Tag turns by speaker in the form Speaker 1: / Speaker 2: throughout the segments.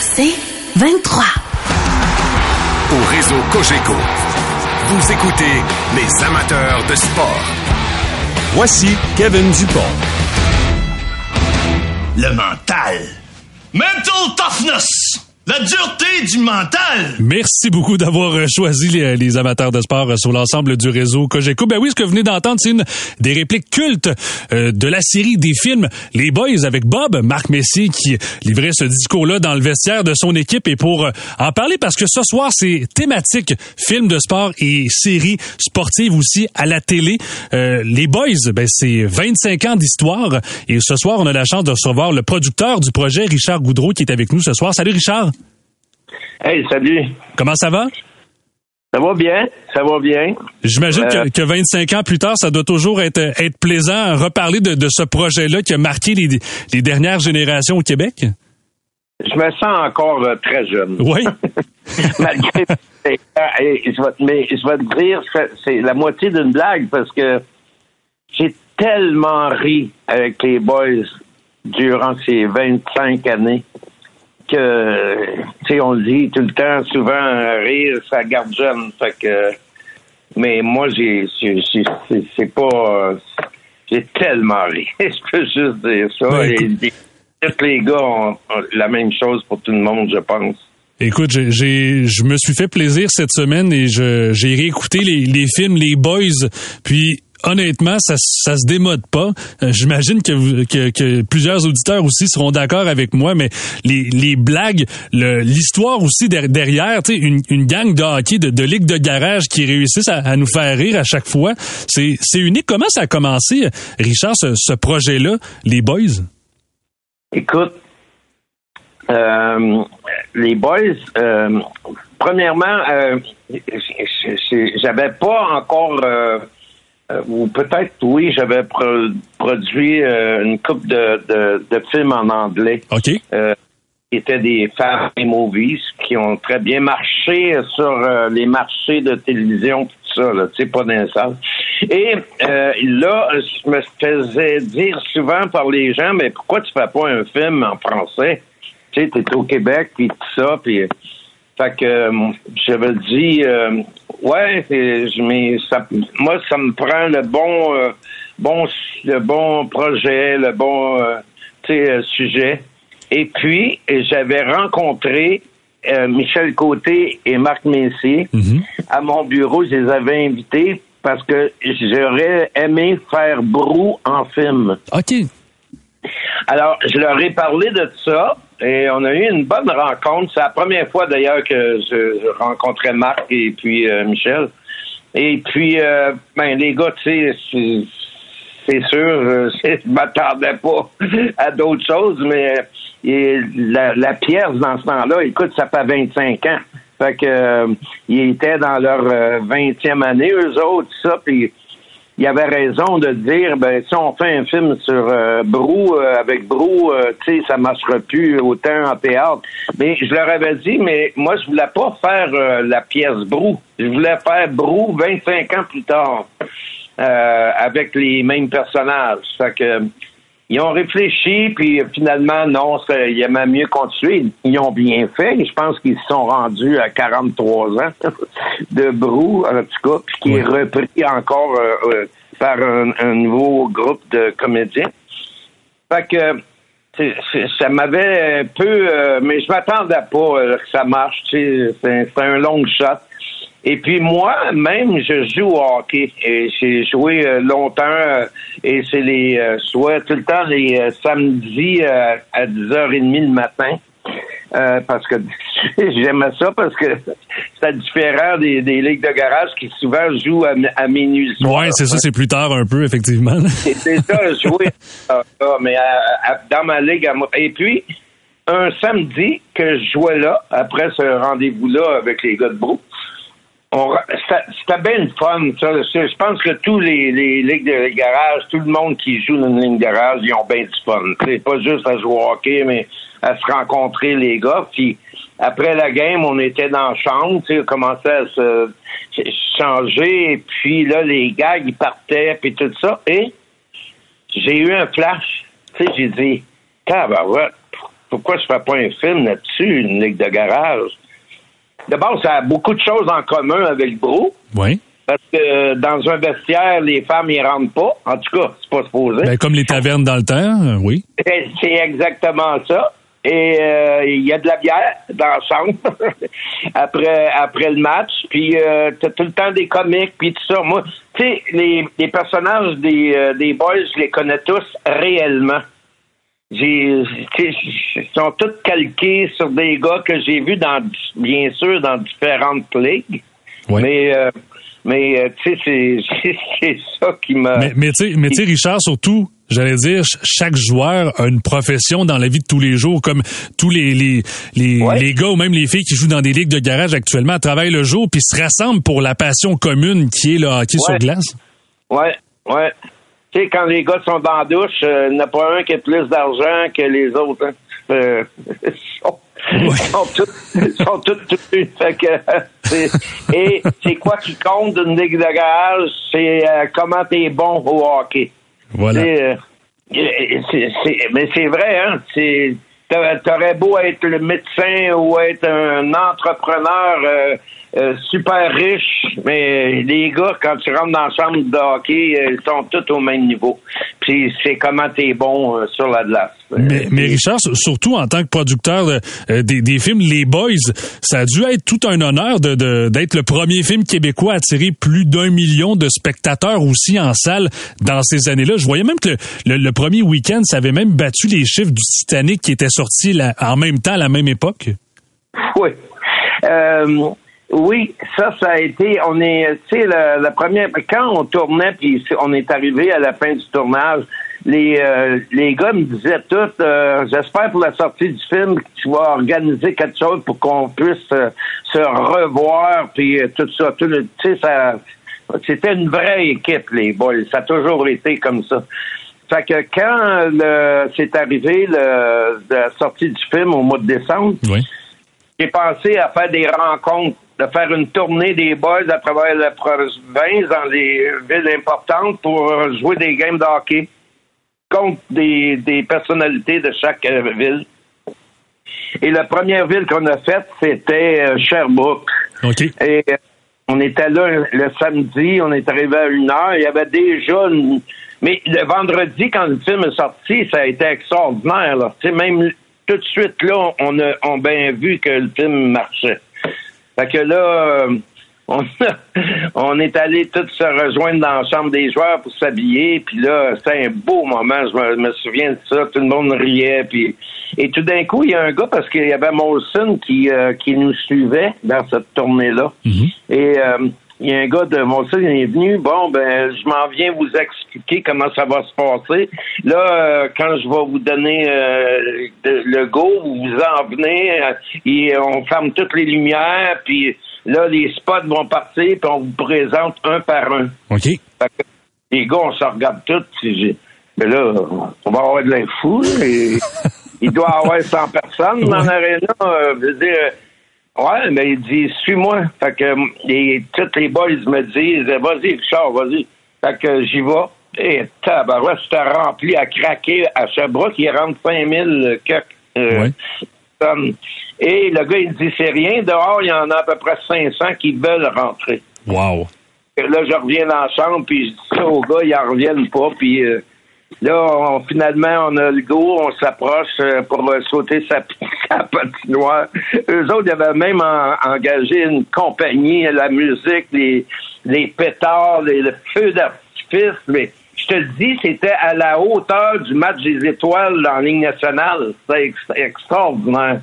Speaker 1: C'est 23.
Speaker 2: Au réseau Cogeco, vous écoutez les amateurs de sport.
Speaker 3: Voici Kevin Dupont.
Speaker 4: Le mental. Mental toughness. La dureté du mental.
Speaker 3: Merci beaucoup d'avoir euh, choisi les, les amateurs de sport euh, sur l'ensemble du réseau Cogeco. Ben oui, ce que vous venez d'entendre, c'est une des répliques cultes euh, de la série des films Les Boys avec Bob, Marc Messier, qui livrait ce discours-là dans le vestiaire de son équipe. Et pour euh, en parler, parce que ce soir, c'est thématique film de sport et série sportive aussi à la télé. Euh, les Boys, ben c'est 25 ans d'histoire. Et ce soir, on a la chance de recevoir le producteur du projet, Richard Goudreau, qui est avec nous ce soir. Salut Richard.
Speaker 5: Hey, salut.
Speaker 3: Comment ça va?
Speaker 5: Ça va bien, ça va bien?
Speaker 3: J'imagine
Speaker 5: Euh,
Speaker 3: que, que 25 ans plus tard, ça doit toujours être, être plaisant à reparler de, de ce projet-là qui a marqué les, les dernières générations au Québec.
Speaker 5: Je me sens encore euh, très jeune.
Speaker 3: Oui.
Speaker 5: Malgré. Et, et je vais te- mais je vais te dire, c'est- c'est la moitié d'une blague parce que j'ai tellement ri avec les boys durant ces 25 années que, tu sais, on le dit tout le temps, souvent, rire, ça garde jeune. Fait que, mais moi, j'ai, c'est- pas, j'ai tellement ri. je peux juste dire ça.
Speaker 3: Ben,
Speaker 5: Et tous les gars ont, ont la même chose pour tout le monde, je pense.
Speaker 3: Écoute, j'ai, je me suis fait plaisir cette semaine et je, j'ai réécouté les, les films Les Boys. Puis honnêtement, ça, se démode pas. Euh, J'imagine que, que, plusieurs auditeurs aussi seront d'accord avec moi, mais les, blagues, l'histoire aussi der- derrière, tu sais, une, gang de hockey, de, de ligue de garage qui réussissent à, nous faire rire à chaque fois, c'est, unique. Comment ça a commencé, Richard, ce, projet-là, Les Boys?
Speaker 5: Écoute, euh, les boys, euh, premièrement, j'avais pas encore, euh, ou peut-être oui, j'avais pro- produit euh, une coupe de, de, de films en anglais.
Speaker 3: OK.
Speaker 5: Euh, qui étaient des family movies qui ont très bien marché sur euh, les marchés de télévision, tout ça, tu sais, pas dans les salles. Et euh, là, je me faisais dire souvent par les gens, mais pourquoi tu fais pas un film en français? Tu sais, t'es au Québec, puis tout ça, puis... Fait que euh, j'avais dit, euh, ouais, mais ça, moi, ça me prend le bon, euh, bon, le bon projet, le bon, euh, euh, sujet. Et puis, j'avais rencontré euh, Michel Côté et Marc Messier à mon bureau. Je les avais invités parce que j'aurais aimé faire Brou en film.
Speaker 3: OK.
Speaker 5: Alors, je leur ai parlé de ça et on a eu une bonne rencontre. C'est la première fois d'ailleurs que je, rencontrais Marc et puis euh, Michel. Et puis, euh, ben, les gars, tu sais, c'est- sûr, euh, je m'attendais pas à d'autres choses, mais euh, la, la pièce dans ce temps-là, écoute, ça fait 25 ans. Fait que euh, ils étaient dans leur euh, 20e année, eux autres, ça, puis il avait raison de dire, ben, si on fait un film sur euh, Brou, euh, avec Brou, euh, tu sais, ça marchera plus autant en théâtre. Mais je leur avais dit, mais moi, je voulais pas faire euh, la pièce Brou. Je voulais faire Brou 25 ans plus tard, euh, avec les mêmes personnages. Fait que, ils ont réfléchi, puis finalement, non, il aimaient mieux continuer. Ils ont bien fait. Je pense qu'ils se sont rendus à 43 ans de Brou, en tout cas, puis qui est repris encore euh, euh, par un, un nouveau groupe de comédiens. Fait que ça m'avait un peu... euh, mais je m'attendais pas euh, que ça marche. c'est un long shot. Et puis moi, même, je joue au hockey. Et j'ai joué euh, longtemps. euh, et c'est les euh, soit tout le temps les euh, samedis euh, à 10h30 le matin. Euh, parce que j'aimais ça parce que c'était différent des, des ligues de garage qui souvent jouent à, à minuit.
Speaker 3: Ouais, c'est ça, c'est plus tard un peu, effectivement.
Speaker 5: C'était ça, jouer mais à- à- dans ma ligue à moi. Et puis, un samedi que je jouais là, après ce rendez-vous-là avec les gars de ra- c'était bien le fun, ça. Je pense que tous les, les ligues de garage, tout le monde qui joue dans une ligne de garage, ils ont bien du fun. C'est pas juste à jouer au hockey, mais à se rencontrer les gars. Puis après la game, on était dans la chambre, tu sais, commençait à se changer, puis là, les gars, ils partaient, puis tout ça. Et j'ai eu un flash. Tu sais, j'ai dit, tabarouette, pourquoi je fais pas un film là-dessus, une ligue de garage? D'abord, ça a beaucoup de choses en commun avec Bro.
Speaker 3: Oui.
Speaker 5: Parce que dans un vestiaire, les femmes y rentrent pas. En tout cas, c'est pas supposé.
Speaker 3: Ben, comme les tavernes dans le temps, euh, oui.
Speaker 5: C'est exactement ça. Et euh, il y a de la bière dans chambre après après le match. Puis euh, t'as tout le temps des comiques puis tout ça. Moi, tu sais, les, les personnages des, euh, des boys, je les connais tous réellement. J'ai, ils sont tous calqués sur des gars que j'ai vus dans, bien sûr, dans différentes ligues.
Speaker 3: Oui.
Speaker 5: Mais, euh, mais euh, tu sais, c'est, ça qui m'a.
Speaker 3: Mais, mais tu sais, Richard, surtout, j'allais dire, ch- chaque joueur a une profession dans la vie de tous les jours, comme tous les les, les,
Speaker 5: Ouais.
Speaker 3: les gars ou même les filles qui jouent dans des ligues de garage actuellement travaillent le jour puis se rassemblent pour la passion commune qui est le hockey sur
Speaker 5: Ouais.
Speaker 3: glace.
Speaker 5: Ouais, ouais. Tu sais, quand les gars sont dans la douche, il n'y en a pas un qui a plus d'argent que les autres. Hein. Euh, ils sont, ils sont tous, ils sont et c'est quoi qui compte d'une ligue de garage? C'est euh, comment t'es bon au hockey.
Speaker 3: Voilà.
Speaker 5: Tu euh, mais c'est vrai, hein? C'est, t'aurais beau être le médecin ou être un entrepreneur euh, super riche, mais les gars, quand tu rentres dans la chambre de hockey, euh, ils sont tous au même niveau. Puis c'est comment t'es bon euh, sur la glace.
Speaker 3: Mais, mais Richard, sur- surtout en tant que producteur de- euh, des, des films Les Boys, ça a dû être tout un honneur de- de- d'être le premier film québécois à attirer plus d'un million de spectateurs aussi en salle dans ces années-là. Je voyais même que le, le- le premier week-end, ça avait même battu les chiffres du Titanic qui était sorti en même temps, à la même époque.
Speaker 5: Oui. Euh, oui, ça, ça a été. On est, tu sais, la, la première. Quand on tournait, puis on est arrivé à la fin du tournage, les euh, les gars me disaient tout. euh, J'espère pour la sortie du film que tu vas organiser quelque chose pour qu'on puisse euh, se revoir, puis euh, tout ça. Tout tu sais, ça. C'était une vraie équipe, les boys. Ça a toujours été comme ça. Fait que quand le- c'est arrivé le, la sortie du film au mois de décembre,
Speaker 3: Oui.
Speaker 5: j'ai pensé à faire des rencontres, de faire une tournée des boys à travers la province dans les villes importantes pour jouer des games de hockey contre des, des personnalités de chaque euh, ville. Et la première ville qu'on a faite, c'était euh, Sherbrooke.
Speaker 3: OK.
Speaker 5: Et euh, on était là le samedi, on est arrivé à une heure. Il y avait déjà une... Mais le vendredi, quand le film est sorti, ça a été extraordinaire. Là. Même tout de suite, là, on a, on bien vu que le film marchait. Fait que là, euh, on, on est allé tous se rejoindre dans la chambre des joueurs pour s'habiller. Puis là, c'était un beau moment. Je me, me souviens de ça. Tout le monde riait. Puis, et tout d'un coup, il y a un gars, parce qu'il y avait Molson qui, euh, qui nous suivait dans cette tournée-là. Et euh, il y a un gars de Molson, il est venu. Bon, ben, je m'en viens vous expliquer comment ça va se passer. Là, euh, quand je vais vous donner euh, de- le go, vous vous en venez. euh, et on ferme toutes les lumières. Puis là, les spots vont partir. Puis on vous présente un par un.
Speaker 3: OK.
Speaker 5: Que les gars, on se regarde tous. Mais là, on va avoir de l'info. et il doit y avoir 100 personnes dans
Speaker 3: Ouais.
Speaker 5: l'aréna. euh, je veux dire, ouais, mais il dit, suis-moi. Fait que les, tous les boys me disent, vas-y, Richard, vas-y. Fait que j'y vais. Et tabarouette, c'était rempli à craquer à Sherbrooke. Il rentre 5000 coques. euh,
Speaker 3: Ouais.
Speaker 5: personnes. Et le gars, il dit, c'est rien. Dehors, il y en a à peu près 500 qui veulent rentrer.
Speaker 3: Wow.
Speaker 5: Et Là, je reviens dans la chambre, puis je dis ça aux gars, ils en reviennent pas, puis euh, là, on- finalement, on a le go, on s'approche euh, pour sauter sa, sa patinoire. Eux autres, ils avaient même en- engagé une compagnie, la musique, les, les pétards, les, le feu d'artifice, mais je te le dis, c'était à la hauteur du match des étoiles en ligne nationale. Ex- extraordinaire.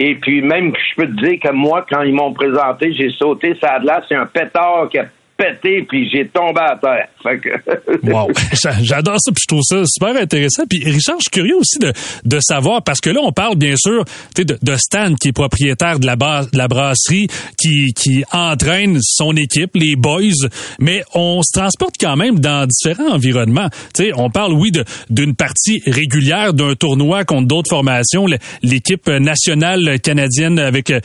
Speaker 5: Et puis même, je peux te dire que moi, quand ils m'ont présenté, j'ai sauté ça glace, c'est un pétard qui a pété, puis j'ai tombé à terre.
Speaker 3: J'adore ça, puis je trouve ça super intéressant. Puis Richard, je suis curieux aussi de, de savoir, parce que là, on parle bien sûr de, de Stan, qui est propriétaire de la, base, de la brasserie, qui, qui entraîne son équipe, les boys, mais on se transporte quand même dans différents environnements. sais, on parle, oui, d'une partie régulière d'un tournoi contre d'autres formations, l'équipe nationale canadienne avec euh,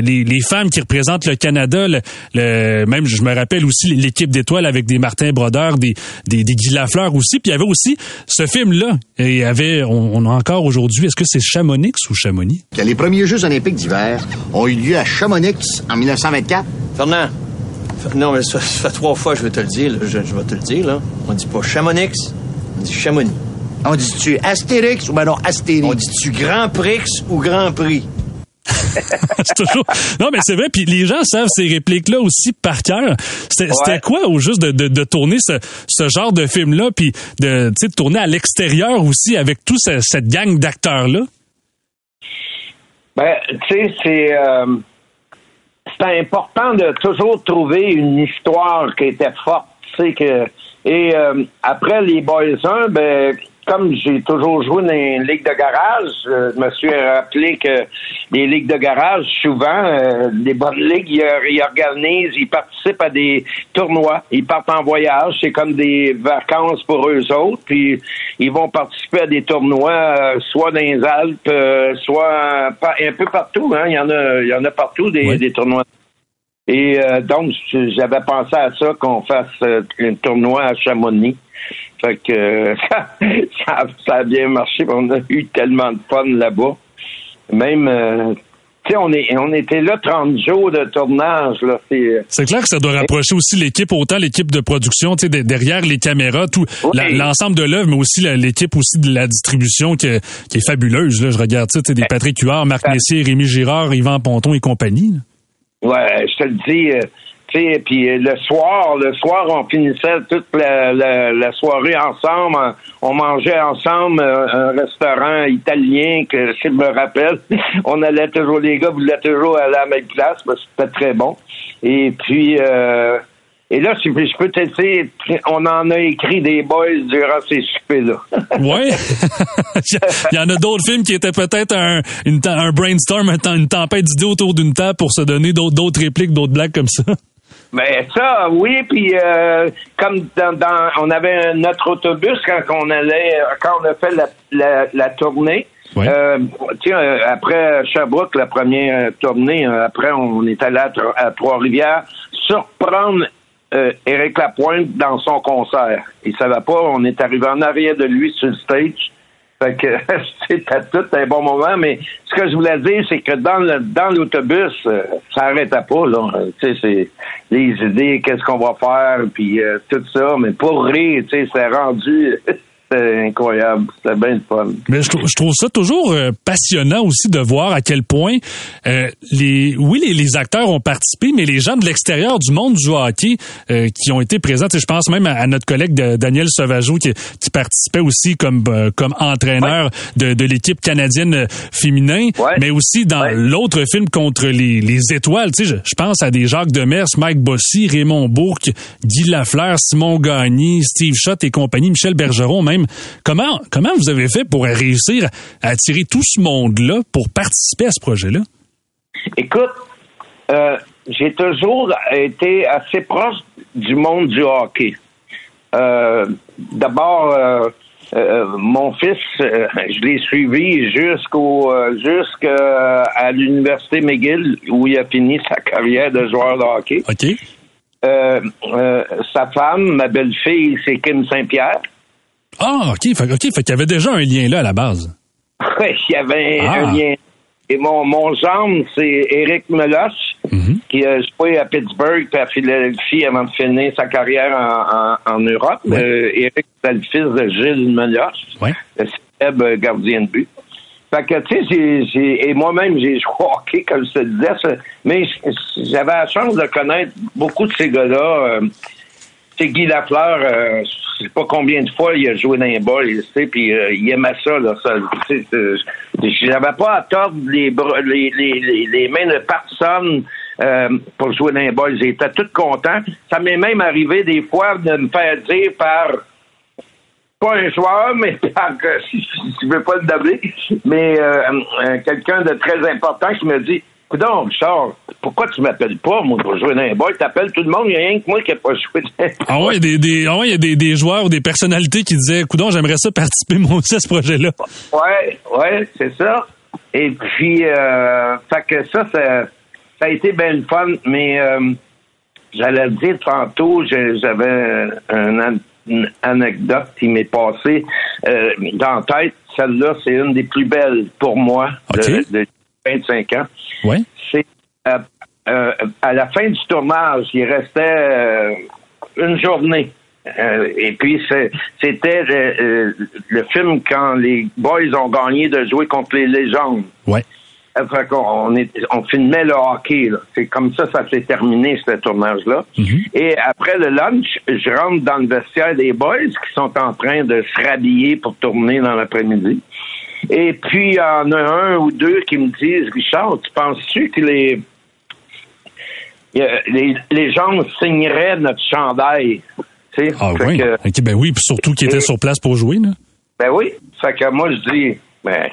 Speaker 3: les, les, femmes qui représentent le Canada, le, même je me rappelle aussi l'équipe d'étoiles avec des Martin Brodeur, des, des, des Guy Lafleur aussi, puis il y avait aussi ce film-là, et il y avait, on, a encore aujourd'hui, est-ce que c'est Chamonix ou Chamonix?
Speaker 6: Les premiers Jeux olympiques d'hiver ont eu lieu à Chamonix en 1924.
Speaker 7: Fernand, non, mais ça, fait trois fois que je vais te le dire, je, je, vais te le dire, là. On dit pas Chamonix, on dit Chamonix.
Speaker 6: On dit-tu Astérix ou ben non Astérix?
Speaker 7: On dit-tu Grand Prix ou Grand Prix?
Speaker 3: toujours... Non, mais c'est vrai. Puis les gens savent ces répliques-là aussi par cœur. C'était quoi au juste de, de, de tourner ce, ce, genre de film-là, puis de, de tourner à l'extérieur aussi avec toute cette gang d'acteurs-là?
Speaker 5: Ben, tu sais, c'est... Euh, c'est important de toujours trouver une histoire qui était forte. Tu sais, que... Et euh, après les Boys 1, ben comme j'ai toujours joué dans une ligue de garage, je me suis rappelé que les ligues de garage, souvent, euh, les bonnes ligues, ils, organisent, ils participent à des tournois, ils partent en voyage, c'est comme des vacances pour eux autres, puis ils vont participer à des tournois, euh, soit dans les Alpes, euh, soit un peu partout, hein, il y en a, il y en a partout des, des tournois. Et donc, j'avais pensé à ça, qu'on fasse un tournoi à Chamonix. Fait que ça, ça, a bien marché. On a eu tellement de fun là-bas. Même, euh, tu sais, on, est, on était là 30 jours de tournage. Là.
Speaker 3: Euh, C'est clair que ça doit rapprocher aussi l'équipe, autant l'équipe de production, tu sais, derrière les caméras, tout l'ensemble de l'œuvre, mais aussi l'équipe aussi de la distribution qui est, qui est fabuleuse. Là. Je regarde ça, tu sais, des Patrick Huard, Marc Messier, Rémi Girard, Yvan Ponton et compagnie.
Speaker 5: Ouais, je te le dis. Euh, puis euh, le soir, le soir, on finissait toute la, soirée ensemble. On mangeait ensemble euh, un restaurant italien que je me rappelle. On allait toujours, les gars voulaient toujours aller à la même place, parce c'était très bon. Et puis et là, si je peux t'aider, on en a écrit des boys durant ces soupers-là.
Speaker 3: oui. Il y en a d'autres films qui étaient peut-être un, un brainstorm, une tempête d'idées autour d'une table pour se donner d'autres répliques, d'autres blagues comme ça.
Speaker 5: Ben ça, oui, puis euh, comme dans, on avait notre autobus quand on allait quand on a fait la, la, tournée. Euh, tiens, euh, après Sherbrooke, la première tournée, après on est allé à, Trois-Rivières surprendre Éric Lapointe dans son concert. Il savait pas, on est arrivé en arrière de lui sur le stage. Fait que c'était tout un bon moment, mais ce que je voulais dire, c'est que dans dans l'autobus, euh, ça arrêtait pas, là. Tu sais, c'est les idées, qu'est-ce qu'on va faire, puis euh, tout ça, mais pour rire, tu sais, c'est rendu C'était incroyable. C'était bien fun.
Speaker 3: Mais je, trouve ça toujours euh, passionnant aussi de voir à quel point euh, les oui les, les, acteurs ont participé, mais les gens de l'extérieur du monde du hockey euh, qui ont été présents. Je pense même à, notre collègue Daniel Sauvageau qui, qui, participait aussi comme comme entraîneur de, de l'équipe canadienne féminin, mais aussi dans l'autre film contre les, les étoiles. Je, je pense à des Jacques Demers, Mike Bossy, Raymond Bourque, Guy Lafleur, Simon Gagné, Steve Schott et compagnie, Michel Bergeron même Comment, comment vous avez fait pour réussir à attirer tout ce monde-là pour participer à ce projet-là?
Speaker 5: Écoute, euh, j'ai toujours été assez proche du monde du hockey. Euh, d'abord, euh, mon fils, je l'ai suivi jusqu'au jusqu'à l'université McGill où il a fini sa carrière de joueur de hockey. Sa femme, ma belle-fille, c'est Kim Saint-Pierre.
Speaker 3: Ah, OK. Fait, OK. Fait qu'il y avait déjà un lien là à la base.
Speaker 5: Oui, il y avait un ah. lien. Et mon, mon gendre, c'est Eric Meloche, mhm. qui a joué à Pittsburgh et à Philadelphie avant de finir sa carrière en, en, Europe. Euh, Eric, c'est le fils de Gilles Meloche, le célèbre gardien de but. Fait que, tu sais, j'ai, et moi-même, j'ai joué au hockey, comme je te disais, mais j'avais la chance de connaître beaucoup de ces gars-là. Euh, Guy Lafleur, euh, je sais pas combien de fois il a joué dans les tu sais, puis euh, il aimait ça, là. Ça, J'avais pas à tordre les, mains de personne euh, pour jouer dans les boys. J'étais tout content. Ça m'est même arrivé des fois de me faire dire par pas un joueur, mais par si tu veux pas le doubler, mais euh, quelqu'un de très important qui me dit Coudon, Richard, pourquoi tu m'appelles pas, moi, pour jouer dans les boys? T'appelles tout le monde, il n'y a rien que moi qui n'ai pas joué dans les
Speaker 3: Ah ouais, des, des, ah ouais, il y a des, des joueurs ou des personnalités qui disaient, coudon, j'aimerais ça participer moi aussi à ce projet-là.
Speaker 5: Ouais, ouais, c'est ça. Et puis, euh, fait que ça, ça, ça a été bien fun, mais euh, j'allais le dire tantôt, j'avais une anecdote qui m'est passée euh, dans la tête. Celle-là, c'est une des plus belles pour moi de, de 25 ans.
Speaker 3: Ouais.
Speaker 5: C'est euh, euh, à la fin du tournage, il restait euh, une journée. Euh, et puis c'était le, euh, le film quand les boys ont gagné de jouer contre les légendes.
Speaker 3: Ouais.
Speaker 5: Fait on, est- on filmait le hockey. C'est comme ça, ça s'est terminé ce tournage-là. Et après le lunch, je rentre dans le vestiaire des boys qui sont en train de se rhabiller pour tourner dans l'après-midi. Et puis il y en a un ou deux qui me disent, Richard, tu penses-tu que les les, les gens signeraient notre chandail? Tu sais,
Speaker 3: Ah
Speaker 5: Fait
Speaker 3: oui?
Speaker 5: que-
Speaker 3: ben oui, puis surtout qui était sur place pour jouer, là.
Speaker 5: ben oui. Fait que moi, je dis, ben,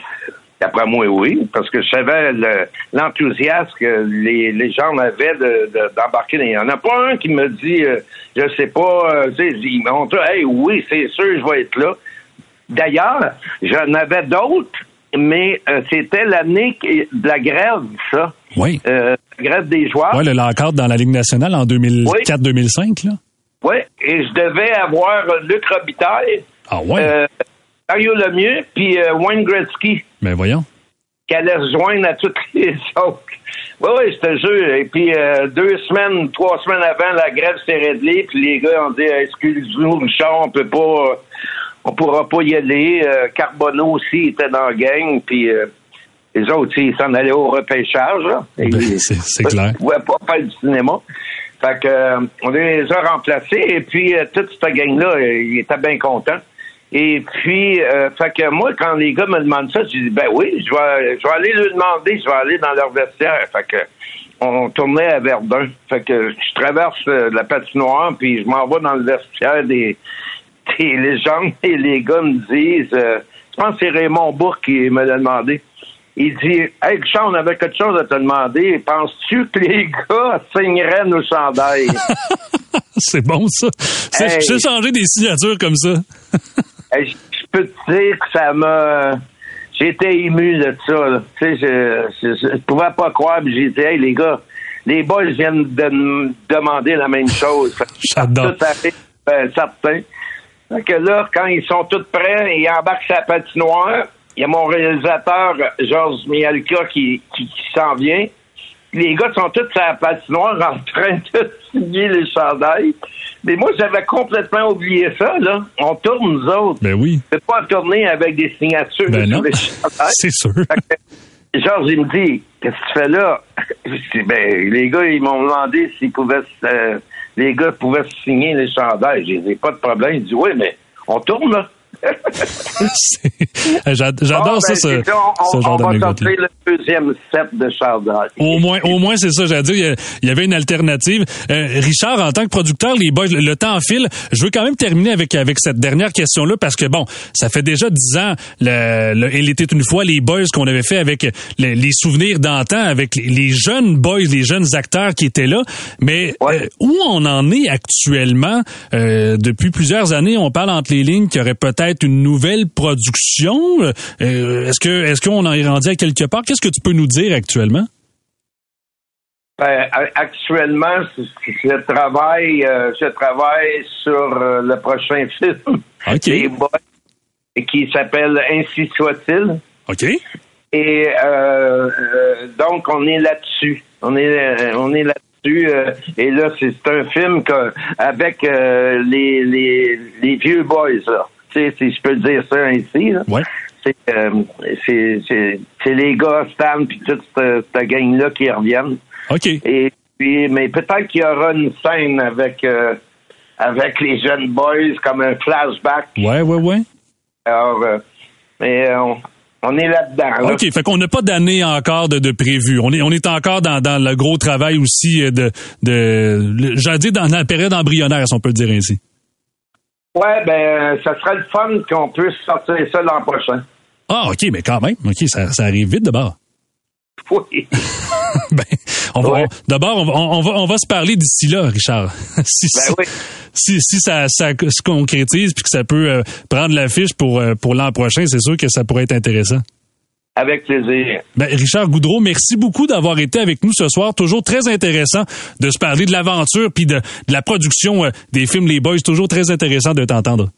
Speaker 5: d'après moi, oui, parce que je savais le- l'enthousiasme que les, les gens avaient de- de- d'embarquer. dans- Il n'y en a pas un qui me dit, euh, je sais pas, euh, tu sais, ils m'ont dit, hey, oui, c'est sûr, je vais être là. D'ailleurs, j'en avais d'autres, mais euh, c'était l'année de la grève, ça.
Speaker 3: Oui.
Speaker 5: Euh, la grève des joueurs.
Speaker 3: Ouais, le lock-out dans la Ligue nationale en 2004-2005, là.
Speaker 5: Oui, et je devais avoir Luc Robitaille,
Speaker 3: Ah ouais?
Speaker 5: euh, Mario Lemieux, puis euh, Wayne Gretzky.
Speaker 3: Ben voyons.
Speaker 5: qui allait se joindre à toutes les autres. Oui, oui, je te jure. Et puis, euh, deux semaines, trois semaines avant, la grève s'est réglée, puis les gars ont dit Excuse-nous, Richard, on peut pas, on pourra pas y aller. Euh, Carbonneau aussi était dans la gang, puis euh, les autres, ils s'en allaient au repêchage.
Speaker 3: Ben, c'est- clair.
Speaker 5: Ils pouvaient pas faire du cinéma. Fait que, euh, on les a remplacés, et puis euh, toute cette gang-là, ils étaient bien contents. Et puis, fait que moi, quand les gars me demandent ça, je dis, ben oui, je vais, je vais aller leur demander, je vais aller dans leur vestiaire. Fait que, on tournait à Verdun. Fait que je traverse la patinoire, puis je m'en vais dans le vestiaire des, des légendes, et les gars me disent, euh, je pense que c'est Raymond Bourg qui me l'a demandé. Il dit, hey, Richard, on avait quelque chose à te demander. Penses-tu que les gars signeraient nos chandails?
Speaker 3: c'est bon, ça.
Speaker 5: Hey.
Speaker 3: J'ai changé des signatures comme ça.
Speaker 5: Hey, je peux te dire que ça m'a. J'étais ému de ça. Tu sais, je, je pouvais pas croire. puis J'ai dit, hey, les gars, les boys viennent de me demander la même chose.
Speaker 3: J'adore.
Speaker 5: Tout à fait ben, certain. Fait que là, quand ils sont tous prêts, ils embarquent sa patinoire. Il y a mon réalisateur, Georges Mialka, qui, qui, qui s'en vient. Les gars sont tous à la patinoire en train de signer les chandails. Mais moi, j'avais complètement oublié ça, là. On tourne, nous autres.
Speaker 3: Ben oui.
Speaker 5: C'est pas tourner avec des signatures
Speaker 3: Ben
Speaker 5: sur
Speaker 3: non.
Speaker 5: les chandails.
Speaker 3: C'est sûr.
Speaker 5: Georges, il me dit, qu'est-ce que tu fais là? Je dis, ben, les gars, ils m'ont demandé s'ils pouvaient, euh, les gars pouvaient signer les chandails. J'ai pas de problème. Il dit, oui, mais on tourne, là.
Speaker 3: J'adore
Speaker 5: Bon,
Speaker 3: ça,
Speaker 5: ben,
Speaker 3: ce,
Speaker 5: ça, on,
Speaker 3: ce genre
Speaker 5: on va le deuxième set de chandails.
Speaker 3: Au moins, au moins, c'est ça, j'allais dire, il y avait une alternative. Euh, Richard, en tant que producteur, les boys, le, temps file. Je veux quand même terminer avec avec cette dernière question-là parce que bon, ça fait déjà dix ans. Le, le- il était une fois les boys qu'on avait fait avec le- les souvenirs d'antan, avec les, les jeunes boys, les jeunes acteurs qui étaient là. Mais
Speaker 5: Ouais.
Speaker 3: euh, où on en est actuellement? Euh, Depuis plusieurs années, on parle entre les lignes qu'il y aurait peut-être une nouvelle production? Euh, est-ce que est-ce qu'on en est rendu à quelque part? Qu'est-ce que tu peux nous dire actuellement?
Speaker 5: Ben, actuellement, je travaille, euh, je travaille sur euh, le prochain film
Speaker 3: Ok.
Speaker 5: des boys qui s'appelle Ainsi soit-il.
Speaker 3: Ok.
Speaker 5: Et euh, donc, on est là-dessus. On est, on est là-dessus. et là, c'est un film que, avec les, les, les vieux boys, là. Tu sais, si je peux dire ça ainsi, là.
Speaker 3: Ouais.
Speaker 5: C'est, euh, c'est, c'est, c'est les gars, Stan, puis toute cette, cette gang-là qui reviennent.
Speaker 3: OK.
Speaker 5: Et puis, mais peut-être qu'il y aura une scène avec, euh, avec les jeunes boys, comme un flashback.
Speaker 3: Ouais, ouais, ouais.
Speaker 5: Alors, euh, mais on, On est là-dedans. là.
Speaker 3: OK, fait qu'on n'a pas d'année encore de, de prévu. On est, on est encore dans, dans le gros travail aussi de, de j'allais dire dans la période embryonnaire, si on peut le dire ainsi.
Speaker 5: Ouais, ben, ça serait le fun qu'on puisse sortir ça l'an prochain.
Speaker 3: Ah, OK, mais quand même. OK, ça, ça arrive vite d'abord.
Speaker 5: Oui.
Speaker 3: ben, on va,
Speaker 5: Ouais.
Speaker 3: d'abord, on va, on, va, on va se parler d'ici là, Richard. si,
Speaker 5: Ben oui.
Speaker 3: si, si ça, ça se concrétise puis que ça peut euh, prendre l'affiche pour, euh, pour l'an prochain, c'est sûr que ça pourrait être intéressant.
Speaker 5: Avec plaisir.
Speaker 3: Ben, Richard Goudreau, merci beaucoup d'avoir été avec nous ce soir. Toujours très intéressant de se parler de l'aventure puis de, la production euh, des films Les Boys. Toujours très intéressant de t'entendre.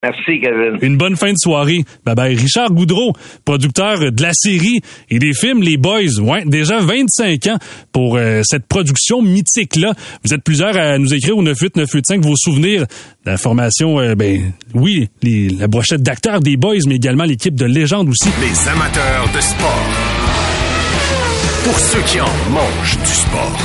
Speaker 5: Merci, Kevin.
Speaker 3: Une bonne fin de soirée. Bye bye. Richard Goudreau, producteur de la série et des films Les Boys. Ouais, déjà 25 ans pour euh, cette production mythique-là. Vous êtes plusieurs à nous écrire au 98985 vos souvenirs de la formation, euh, ben oui, les- la brochette d'acteurs des Boys, mais également l'équipe de légende aussi.
Speaker 2: Les amateurs de sport. Pour ceux qui en mangent du sport.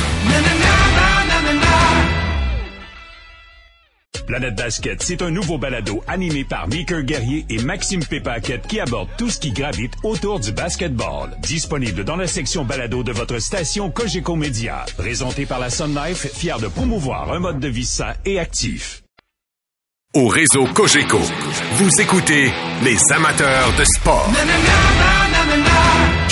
Speaker 8: Planète Basket, c'est un nouveau balado animé par Mickey Guerrier et Maxime Pépaquette qui aborde tout ce qui gravite autour du basketball. Disponible dans la section balado de votre station Cogeco Média. Présenté par la Sun Life, fier de promouvoir un mode de vie sain et actif.
Speaker 2: Au réseau Cogeco, vous écoutez les amateurs de sport.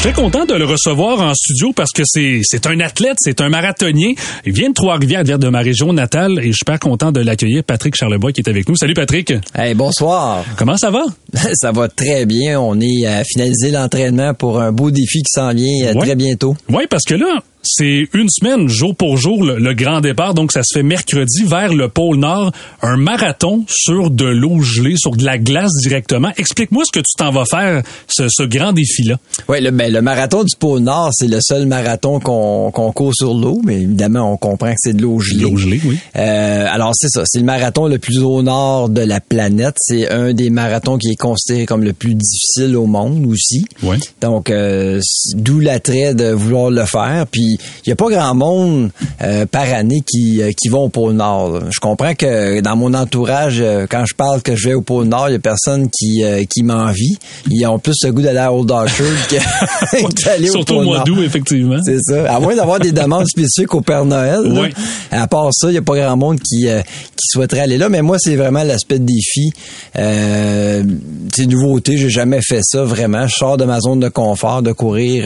Speaker 3: Je suis très content de le recevoir en studio parce que c'est c'est un athlète, c'est un marathonien. Il vient de Trois-Rivières, de ma région natale et je suis super content de l'accueillir. Patrick Charlebois qui est avec nous. Salut Patrick.
Speaker 9: Hey, bonsoir.
Speaker 3: Comment ça va?
Speaker 9: Ça va très bien. On est à finaliser l'entraînement pour un beau défi qui s'en vient euh,
Speaker 3: Ouais.
Speaker 9: très bientôt.
Speaker 3: Oui, parce que là, c'est une semaine, jour pour jour, le, le grand départ. Donc, ça se fait mercredi vers le pôle Nord. Un marathon sur de l'eau gelée, sur de la glace directement. Explique-moi ce que tu t'en vas faire, ce, ce grand défi-là.
Speaker 9: Oui, le, ben, le marathon du pôle Nord, c'est le seul marathon qu'on qu'on court sur l'eau, mais évidemment, on comprend que c'est de l'eau gelée.
Speaker 3: L'eau gelée, oui.
Speaker 9: Euh, alors, c'est ça. C'est le marathon le plus au nord de la planète. C'est un des marathons qui est considéré comme le plus difficile au monde aussi.
Speaker 3: Ouais.
Speaker 9: Donc, euh, d'où l'attrait de vouloir le faire. Puis, il n'y a pas grand monde euh, par année qui, euh, qui vont au pôle Nord. là. Je comprends que dans mon entourage, euh, quand je parle que je vais au pôle Nord, il y a personne qui, euh, qui m'envie. Ils ont plus le goût d'aller à Old Orchard que d'aller au
Speaker 3: Surtout au mois d'août, effectivement.
Speaker 9: C'est ça. À moins d'avoir des demandes spécifiques au Père Noël. là.
Speaker 3: Oui.
Speaker 9: À part ça, il n'y a pas grand monde qui, euh, qui souhaiterait aller là. Mais moi, c'est vraiment l'aspect de défi. Euh, c'est nouveauté. J'ai jamais fait ça vraiment. Je sors de ma zone de confort de courir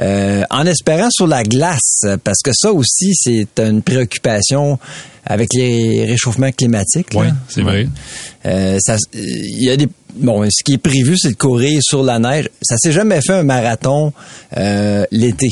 Speaker 9: euh, en espérant sur la glace. Parce que ça aussi, c'est une préoccupation avec les réchauffements climatiques.
Speaker 3: Oui, c'est vrai.
Speaker 9: Euh, ça, il y a des bon, ce qui est prévu, c'est de courir sur la neige. Ça s'est jamais fait un marathon euh, l'été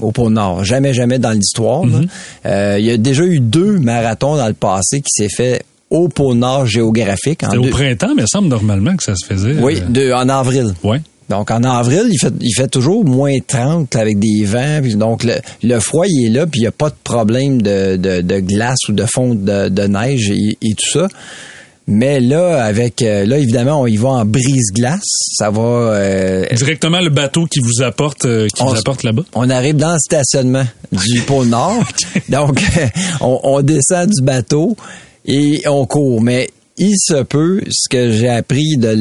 Speaker 9: au pôle Nord, jamais, jamais dans l'histoire. là. Euh, il y a déjà eu deux marathons dans le passé qui s'est fait au pôle Nord géographique. en
Speaker 3: C'était au
Speaker 9: deux-
Speaker 3: printemps, mais il semble normalement que ça se faisait.
Speaker 9: oui,
Speaker 3: euh,
Speaker 9: de- en avril.
Speaker 3: Ouais.
Speaker 9: Donc en avril, il fait, il fait toujours moins 30 avec des vents. puis donc le, le froid, il est là, puis il n'y a pas de problème de, de, de glace ou de fonte de, de neige et, et tout ça. Mais là, avec euh, là, évidemment, on y va en brise-glace. Ça va. euh,
Speaker 3: Directement le bateau qui vous apporte, euh, qui
Speaker 9: On
Speaker 3: vous apporte là-bas?
Speaker 9: on arrive dans le stationnement du pôle Nord. Donc, on, on descend du bateau et on court. Mais il se peut, ce que j'ai appris de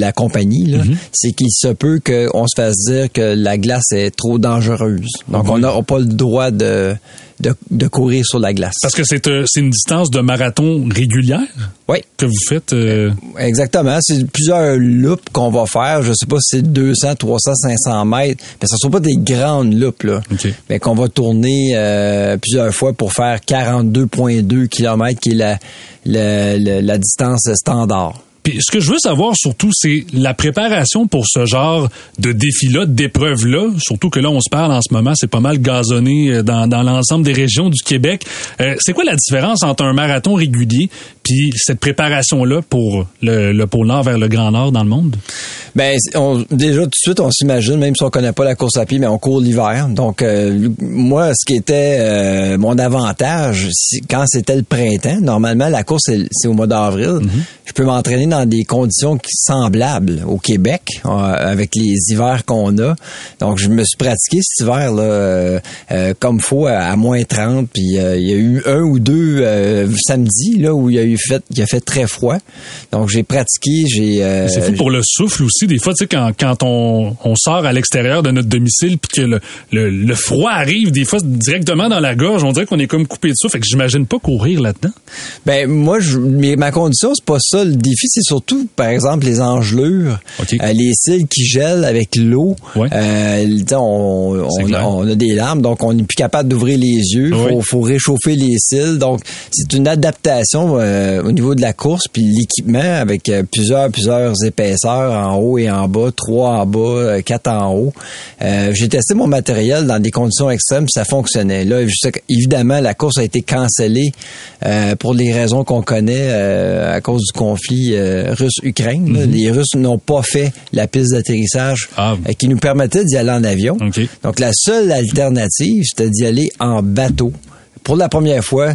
Speaker 9: la compagnie, là, c'est qu'il se peut qu'on se fasse dire que la glace est trop dangereuse. Donc, on n'a pas le droit de, de, de courir sur la glace.
Speaker 3: Parce que c'est euh, c'est une distance de marathon régulière
Speaker 9: Oui.
Speaker 3: que vous faites. euh,
Speaker 9: Exactement. C'est plusieurs loops qu'on va faire. Je sais pas si c'est 200, 300, 500 mètres. Mais ce ne sont pas des grandes loupes, là.
Speaker 3: OK.
Speaker 9: Mais qu'on va tourner euh, plusieurs fois pour faire 42,2 km, qui est la, la, la- la distance standard.
Speaker 3: Ce que je veux savoir surtout, c'est la préparation pour ce genre de défi-là, d'épreuve-là. Surtout que là, on se parle en ce moment, c'est pas mal gazonné euh, dans, dans l'ensemble des régions du Québec. Euh, c'est quoi la différence entre un marathon régulier puis cette préparation-là pour le, le pôle Nord vers le Grand Nord dans le monde?
Speaker 9: Ben, on- déjà tout de suite, on s'imagine, même si on connaît pas la course à pied, mais on court l'hiver. Donc, euh, moi, ce qui était euh, mon avantage, quand c'était le printemps, normalement, la course, c'est au mois d'avril. Je peux m'entraîner dans des conditions semblables au Québec, euh, avec les hivers qu'on a. Donc, je me suis pratiqué cet hiver là, comme faut à, à moins 30. Puis, il y a eu un ou deux samedis là où il y a eu fait, il a fait très froid. Donc j'ai pratiqué, j'ai. Euh,
Speaker 3: c'est fou pour le souffle aussi. Des fois, tu sais, quand, quand on, on sort à l'extérieur de notre domicile puis que le, le, le, froid arrive, des fois directement dans la gorge, on dirait qu'on est comme coupé de souffle. Fait que j'imagine pas courir là-dedans.
Speaker 9: Ben moi, je, mais ma condition, c'est pas ça. Le défi, c'est surtout, par exemple, les engelures, euh, les cils qui gèlent avec l'eau. Euh, on, on, on, a des larmes, donc on n'est plus capable d'ouvrir les yeux. Il faut, faut, réchauffer les cils. Donc c'est une adaptation euh, au niveau de la course puis l'équipement avec euh, plusieurs plusieurs épaisseurs en haut et en bas, trois en bas, euh, quatre en haut. J'ai testé mon matériel dans des conditions extrêmes, ça fonctionnait. Là, évidemment, la course a été cancellée pour les raisons qu'on connaît à cause du conflit russe-Ukraine. Mm-hmm. Les Russes n'ont pas fait la piste d'atterrissage ah. qui nous permettait d'y aller en avion. Donc la seule alternative, c'était d'y aller en bateau. Pour la première fois,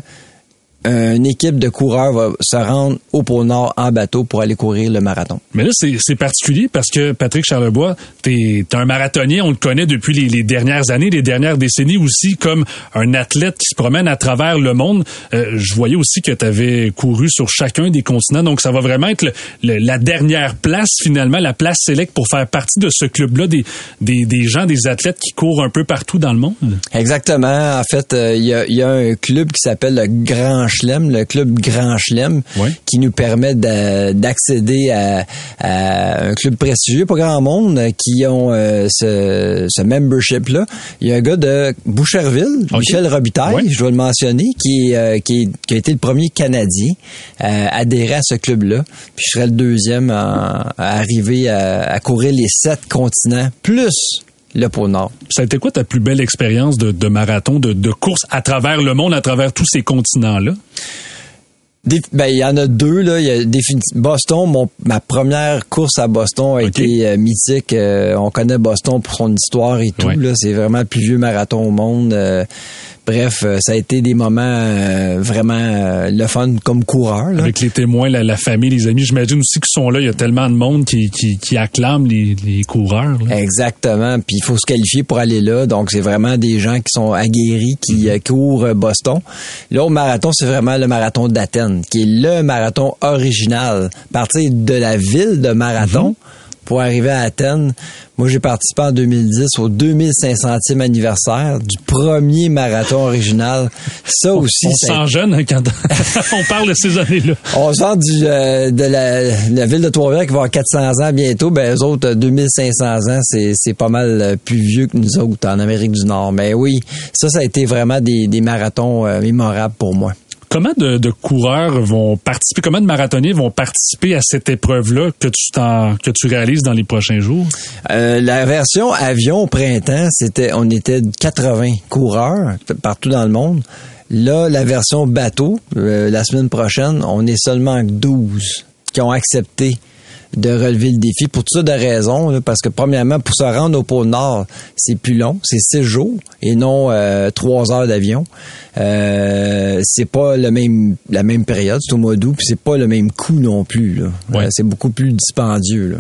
Speaker 9: une équipe de coureurs va se rendre au pôle Nord en bateau pour aller courir le marathon.
Speaker 3: Mais là, c'est particulier parce que Patrick Charlebois, t'es es un marathonien, on le connaît depuis les, dernières années, les dernières décennies aussi, comme un athlète qui se promène à travers le monde. Euh, je voyais aussi que tu avais couru sur chacun des continents, donc ça va vraiment être la dernière place finalement, la place sélecte pour faire partie de ce club-là des, des, des, gens, des athlètes qui courent un peu partout dans le monde.
Speaker 9: Exactement. En fait, euh, il y, a, y, a, un club qui s'appelle le Grand le club Grand Chelem, qui nous permet d'accéder à, un club prestigieux, pas grand monde, qui ont euh, ce, membership-là. Il y a un gars de Boucherville, Michel Robitaille, je dois le mentionner, qui, euh, qui, a été le premier Canadien à adhérer à ce club-là. Puis je serai le deuxième à, arriver à, courir les sept continents, plus le pôle Nord.
Speaker 3: Ça a été quoi ta plus belle expérience de, marathon, de, course à travers le monde, à travers tous ces continents-là?
Speaker 9: Ben, il y en a deux, là. Il y a Boston, mon, ma première course à Boston a été euh, mythique. Euh, on connaît Boston pour son histoire et tout, là. C'est vraiment le plus vieux marathon au monde. Euh, Bref, euh, ça a été des moments euh, vraiment euh, le fun comme coureur.
Speaker 3: Avec les témoins, la, famille, les amis, j'imagine aussi qu'ils sont là. Il y a tellement de monde qui, qui, qui acclame les, les coureurs.
Speaker 9: Exactement. Puis il faut se qualifier pour aller là. Donc c'est vraiment des gens qui sont aguerris, qui mhm. courent Boston. Là, au marathon, c'est vraiment le marathon d'Athènes, qui est le marathon original. Partir de la ville de Marathon. Mhm pour arriver à Athènes. Moi, j'ai participé en 2010 au 2500e anniversaire du premier marathon original. Ça aussi,
Speaker 3: on sent jeune hein, quand on parle de ces années-là.
Speaker 9: On sent du, euh, de la, ville de Trois-Rivières qui va avoir 400 ans bientôt. Ben, eux autres, 2500 ans, c'est pas mal euh, plus vieux que nous autres en Amérique du Nord. Mais oui, ça, ça a été vraiment des, des marathons euh, mémorables pour moi.
Speaker 3: Comment de, coureurs vont participer, comment de marathoniens vont participer à cette épreuve-là que tu que tu réalises dans les prochains jours?
Speaker 9: Euh, la version avion au printemps, c'était, on était 80 coureurs partout dans le monde. Là, la version bateau, euh, la semaine prochaine, on est seulement 12 qui ont accepté de relever le défi pour toutes sortes de raisons. parce que premièrement, pour se rendre au pôle Nord, c'est plus long, c'est six jours et non euh, trois heures d'avion. Euh, c'est pas le même la même période, c'est au mois d'août, puis c'est pas le même coût non plus. Là. Euh, c'est beaucoup plus dispendieux. Là.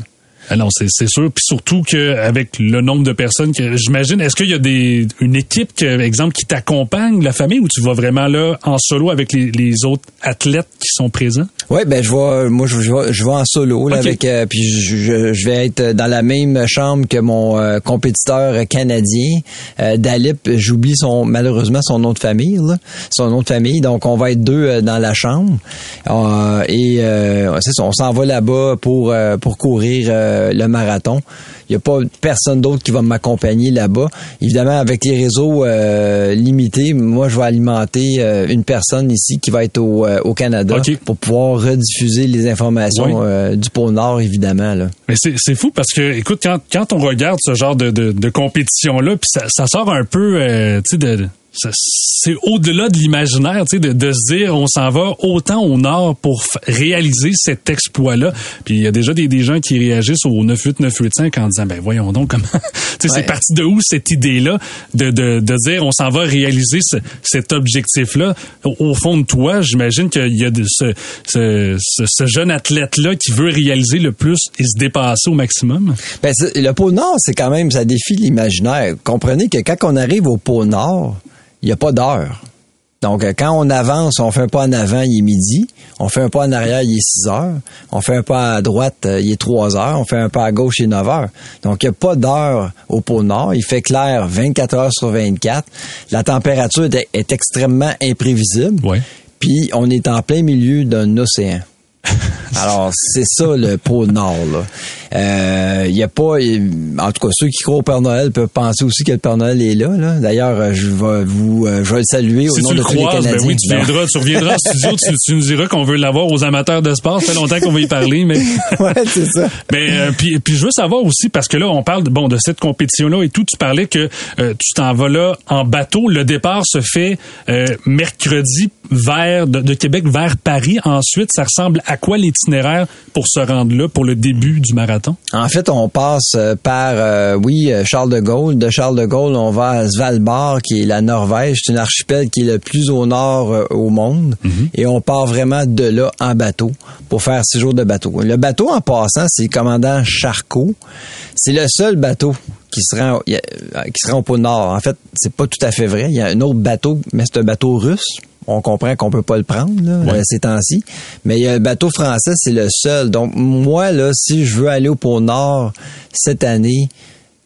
Speaker 3: Ah non, c'est sûr. Puis surtout qu'avec le nombre de personnes que j'imagine, est-ce qu'il y a des une équipe, que, exemple, qui t'accompagne, la famille, ou tu vas vraiment là en solo avec les, les autres athlètes qui sont présents?
Speaker 9: Oui, ben je vais, moi je vais, je vais en solo là, avec, euh, puis je, je, vais être dans la même chambre que mon euh, compétiteur canadien, euh, Dalip. J'oublie son malheureusement son nom de famille, là, son nom de famille. Donc on va être deux dans la chambre et on s'en va là-bas pour pour courir le marathon. Il n'y a pas personne d'autre qui va m'accompagner là-bas. Évidemment, avec les réseaux euh, limités, moi, je vais alimenter euh, une personne ici qui va être au, euh, Canada pour pouvoir rediffuser les informations du pôle Nord, évidemment. Là.
Speaker 3: Mais c'est fou parce que, écoute, quand, quand on regarde ce genre de, de, compétition-là, puis ça, ça, sort un peu, tu sais, de c'est au-delà de l'imaginaire, tu sais, de, se dire on s'en va autant au nord pour réaliser cet exploit-là. Puis il y a déjà des, des gens qui réagissent au 98985 en disant ben voyons donc comment, tu sais, c'est parti de où cette idée-là de, de, de dire on s'en va réaliser cet objectif-là? Au, fond de toi, j'imagine qu'il y a de ce, ce, ce, jeune athlète-là qui veut réaliser le plus et se dépasser au maximum?
Speaker 9: Ben, le pôle Nord, c'est quand même ça défie l'imaginaire. Comprenez que quand on arrive au pôle Nord il n'y a pas d'heure. Donc, euh, quand on avance, on fait un pas en avant, il est midi. On fait un pas en arrière, il est 6 heures. On fait un pas à droite, euh, il est 3 heures. On fait un pas à gauche, il est 9 heures. Donc, il n'y a pas d'heure au pôle Nord. Il fait clair 24 heures sur 24. La température est, est extrêmement imprévisible. Puis, on est en plein milieu d'un océan. Alors, c'est ça le pôle Nord. Là. Euh, il y a pas, en tout cas, ceux qui croient au Père Noël peuvent penser aussi que le Père Noël est là. là. D'ailleurs, euh, je vais vous, euh, je vais le saluer au
Speaker 3: si
Speaker 9: nom
Speaker 3: tu
Speaker 9: de
Speaker 3: le
Speaker 9: tous les
Speaker 3: croises,
Speaker 9: Canadiens.
Speaker 3: ben oui, tu
Speaker 9: Ben,
Speaker 3: viendras, tu reviendras en studio, tu, tu nous diras qu'on veut l'avoir aux amateurs de sport. Ça fait longtemps qu'on va y parler, mais.
Speaker 9: ouais, c'est ça.
Speaker 3: Mais euh, puis, puis je veux savoir aussi parce que là on parle bon de cette compétition là et tout. Tu parlais que euh, tu t'en vas là en bateau. Le départ se fait euh, mercredi vers de, de Québec vers Paris. Ensuite, ça ressemble à quoi l'itinéraire pour se rendre là pour le début du marathon?
Speaker 9: En fait, on passe euh, par, euh, oui, euh, Charles de Gaulle. De Charles de Gaulle, on va à Svalbard, qui est la Norvège. C'est une archipel qui est le plus au nord euh, au monde. Et on part vraiment de là en bateau pour faire six jours de bateau. Le bateau, en passant, c'est le commandant Charcot. C'est le seul bateau qui se rend, qui se rend au pôle Nord. En fait, c'est pas tout à fait vrai. Il y a un autre bateau, mais c'est un bateau russe. On comprend qu'on peut pas le prendre là, euh, ces temps-ci. Mais il y a un bateau français, c'est le seul. Donc moi là, si je veux aller au pôle Nord cette année,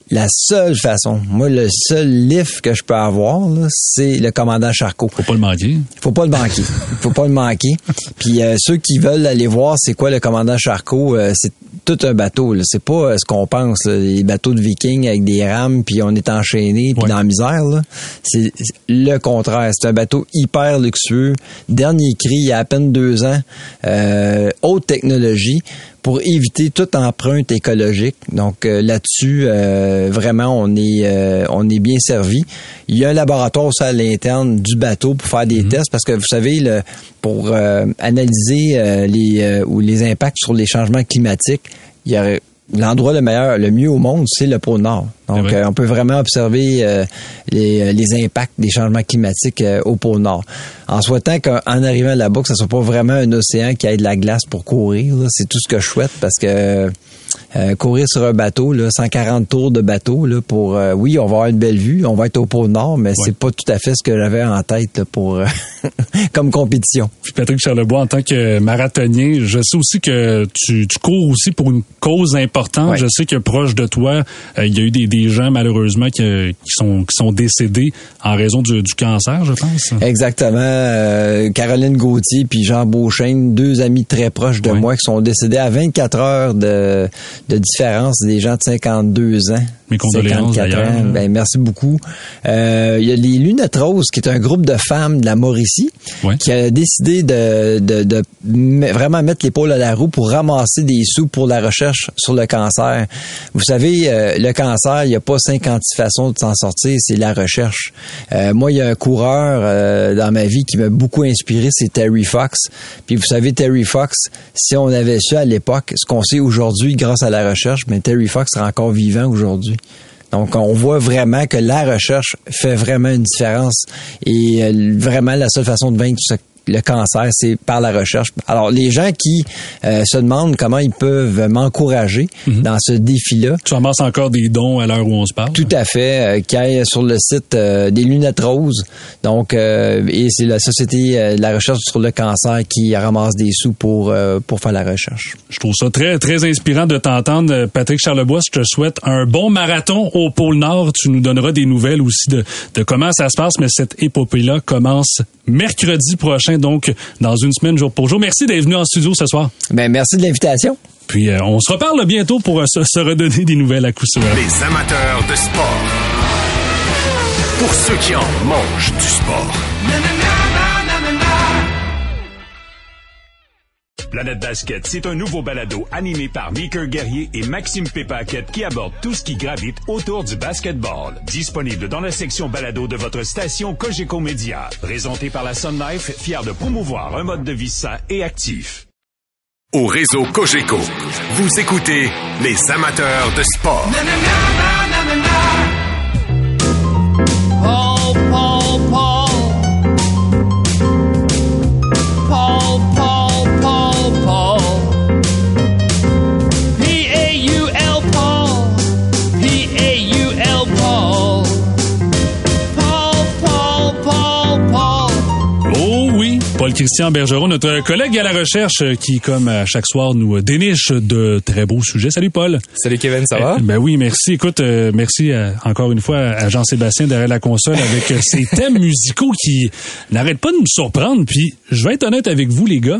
Speaker 9: la seule façon, moi le seul lift que je peux avoir, c'est le commandant Charcot.
Speaker 3: Faut pas le manquer.
Speaker 9: Faut pas le manquer. Faut pas le manquer. Puis euh, ceux qui veulent aller voir c'est quoi le commandant Charcot, euh, c'est tout un bateau. C'est pas euh, ce qu'on pense, là, les bateaux de vikings avec des rames, puis on est enchaîné, puis dans la misère. C'est c'est le contraire. C'est un bateau hyper luxueux. Dernier cri, il y a à peine deux ans. Euh, haute technologie pour éviter toute empreinte écologique. Donc euh, là-dessus, euh, vraiment, on est euh, on est bien servi. Il y a un laboratoire aussi à l'interne du bateau pour faire des tests parce que vous savez, le, pour euh, analyser euh, les euh, ou les impacts sur les changements climatiques, il y a L'endroit le meilleur, le mieux au monde, c'est le pôle Nord. Donc, euh, on peut vraiment observer euh, les, les impacts des changements climatiques euh, au pôle Nord. En souhaitant qu'en arrivant là-bas, que ce soit pas vraiment un océan qui ait de la glace pour courir, là, c'est tout ce que je souhaite parce que euh, courir sur un bateau, là, 140 tours de bateau, là, pour euh, oui, on va avoir une belle vue, on va être au pôle Nord, mais c'est pas tout à fait ce que j'avais en tête là, pour euh, comme compétition.
Speaker 3: Puis Patrick Charlebois, en tant que marathonien, je sais aussi que tu, tu cours aussi pour une cause importante.
Speaker 9: Ouais.
Speaker 3: Je sais que proche de toi, euh, il y a eu des, des gens malheureusement qui, qui sont qui sont décédés en raison du, du cancer, je pense.
Speaker 9: Exactement. Euh, Caroline Gauthier puis Jean Beauchesne, deux amis très proches de moi qui sont décédés à 24 heures de, de différence des gens de 52 ans.
Speaker 3: Mes condoléances,
Speaker 9: 54
Speaker 3: d'ailleurs.
Speaker 9: ans. Ben, merci beaucoup. Euh, Il y a les Lunettes Roses, qui est un groupe de femmes de la Mauricie, qui a décidé de, de, de vraiment mettre l'épaule à la roue pour ramasser des sous pour la recherche sur le cancer. Vous savez, euh, le cancer, il n'y a pas 56 façons de s'en sortir, c'est la recherche. Euh, moi, il y a un coureur euh, dans ma vie qui m'a beaucoup inspiré, c'est Terry Fox. Puis vous savez, Terry Fox, si on avait su à l'époque ce qu'on sait aujourd'hui grâce à la recherche, mais Terry Fox serait encore vivant aujourd'hui. Donc, on voit vraiment que la recherche fait vraiment une différence. Et euh, vraiment, la seule façon de vaincre ce- le cancer, c'est par la recherche. Alors, les gens qui euh, se demandent comment ils peuvent m'encourager dans ce défi-là.
Speaker 3: Tu ramasses encore des dons à l'heure où on se parle?
Speaker 9: Tout à fait. Euh, qui aille sur le site euh, des lunettes roses. Donc, euh, et c'est la société de la recherche sur le cancer qui ramasse des sous pour pour faire la recherche.
Speaker 3: Je trouve ça très, très inspirant de t'entendre. Patrick Charlebois, je te souhaite un bon marathon au pôle Nord. Tu nous donneras des nouvelles aussi de, de comment ça se passe, mais cette épopée-là commence mercredi prochain, donc dans une semaine, jour pour jour. Merci d'être venu en studio ce soir.
Speaker 9: Ben, merci de l'invitation.
Speaker 3: Puis euh, on se reparle bientôt pour euh, se, se redonner des nouvelles à coup sûr.
Speaker 2: Les amateurs de sport. Pour ceux qui en mangent du sport.
Speaker 8: Planète Basket, c'est un nouveau balado animé par Mickey Guerrier et Maxime Pépaquette qui aborde tout ce qui gravite autour du basketball. Disponible dans la section balado de votre station Cogeco Média. Présenté par la Sun Life, fier de promouvoir un mode de vie sain et actif.
Speaker 2: Au réseau Cogeco, vous écoutez les amateurs de sport.
Speaker 3: Paul-Christian Bergeron, notre collègue à la recherche euh, qui, comme à chaque soir, nous déniche de très beaux sujets. Salut Paul.
Speaker 10: Salut Kevin, ça va?
Speaker 3: Euh, ben oui, merci. Écoute, euh, merci euh, encore une fois à Jean-Sébastien derrière la console avec euh, ces thèmes musicaux qui n'arrêtent pas de nous surprendre. Puis, je vais être honnête avec vous, les gars.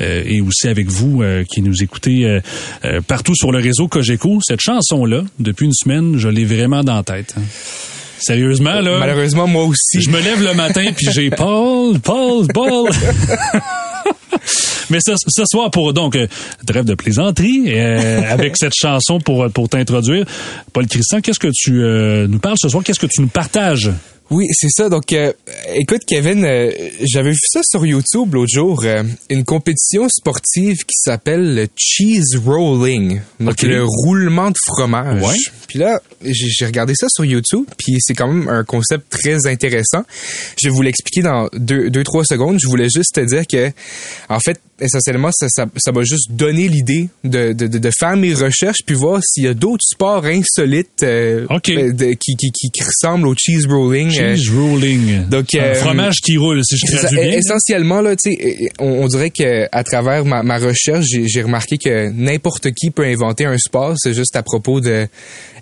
Speaker 3: euh, et aussi avec vous euh, qui nous écoutez euh, euh, partout sur le réseau Cogeco. Cette chanson-là, depuis une semaine, je l'ai vraiment dans la tête. hein. Sérieusement, là.
Speaker 10: Malheureusement, moi aussi.
Speaker 3: Je me lève le matin puis j'ai Paul, Paul, Paul. Mais ce, ce soir, pour donc, euh, trêve de plaisanterie, euh, avec cette chanson pour, pour t'introduire, Paul Christian, qu'est-ce que tu euh, nous parles ce soir? Qu'est-ce que tu nous partages?
Speaker 10: Oui, c'est ça. Donc, euh, écoute, Kevin, euh, j'avais vu ça sur YouTube l'autre jour. euh, une compétition sportive qui s'appelle le cheese rolling, donc le roulement de fromage.
Speaker 3: Ouais.
Speaker 10: Puis là, j'ai j'ai regardé ça sur YouTube, puis c'est quand même un concept très intéressant. Je vais vous l'expliquer dans deux, deux, trois secondes. Je voulais juste te dire que, en fait, essentiellement, ça, ça, ça m'a juste donné l'idée de, de, de, de faire mes recherches puis voir s'il y a d'autres sports insolites euh, euh, de- qui, qui, qui, qui ressemblent au cheese rolling.
Speaker 3: Cheese rolling.
Speaker 10: donc,
Speaker 3: Un
Speaker 10: euh,
Speaker 3: fromage qui roule, si je traduis bien.
Speaker 10: Essentiellement, là, tu sais, on, on dirait que à travers ma, ma recherche, j'ai remarqué que n'importe qui peut inventer un sport. C'est juste à propos de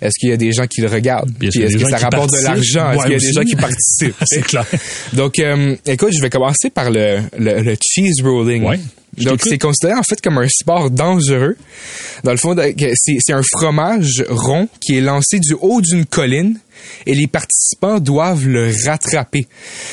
Speaker 10: est-ce qu'il y a des gens qui le regardent,
Speaker 3: Puis est-ce
Speaker 10: que ça rapporte de l'argent, est-ce qu'il y a des gens qui participent?
Speaker 3: C'est clair.
Speaker 10: Donc, euh, écoute, je vais commencer par le, le, le cheese rolling.
Speaker 3: Ouais,
Speaker 10: Donc, c'est considéré en fait comme un sport dangereux. Dans le fond, c'est un fromage rond qui est lancé du haut d'une colline et les participants doivent le rattraper.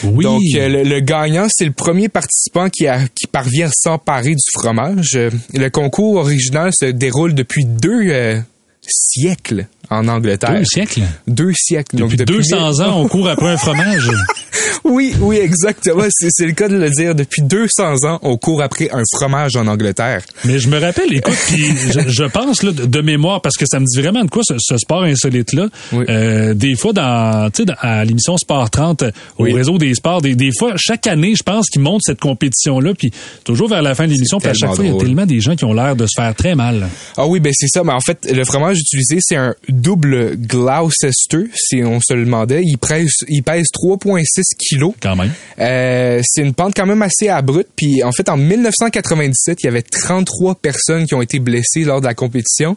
Speaker 3: Oui.
Speaker 10: Donc, euh, le, le gagnant, c'est le premier participant qui, a, qui parvient à s'emparer du fromage. Euh, le concours original se déroule depuis deux euh, siècles en Angleterre.
Speaker 3: Deux siècles.
Speaker 10: Deux siècles.
Speaker 3: Depuis,
Speaker 10: Donc,
Speaker 3: 200 ans, on court après un fromage.
Speaker 10: oui, oui, exactement. C'est le cas de le dire. Depuis 200 ans, on court après un fromage en Angleterre.
Speaker 3: Mais je me rappelle, écoute, puis je, je pense là, de, mémoire, parce que ça me dit vraiment de quoi ce, ce sport insolite-là.
Speaker 10: Oui.
Speaker 3: Euh, des fois, dans, à l'émission Sport 30, au
Speaker 10: Oui.
Speaker 3: réseau des sports, des, des fois, chaque année, je pense qu'ils montent cette compétition-là, puis toujours vers la fin de l'émission, puis à chaque fois, il y a tellement des gens qui ont l'air de se faire très mal.
Speaker 10: Ah oui, ben c'est ça. Mais en fait, le fromage utilisé, c'est un double Gloucester, si on se le demandait. Il pèse, il pèse 3,6 kilos.
Speaker 3: Quand même.
Speaker 10: Euh, c'est une pente quand même assez abrupte. Puis en fait, en 1997, il y avait 33 personnes qui ont été blessées lors de la compétition,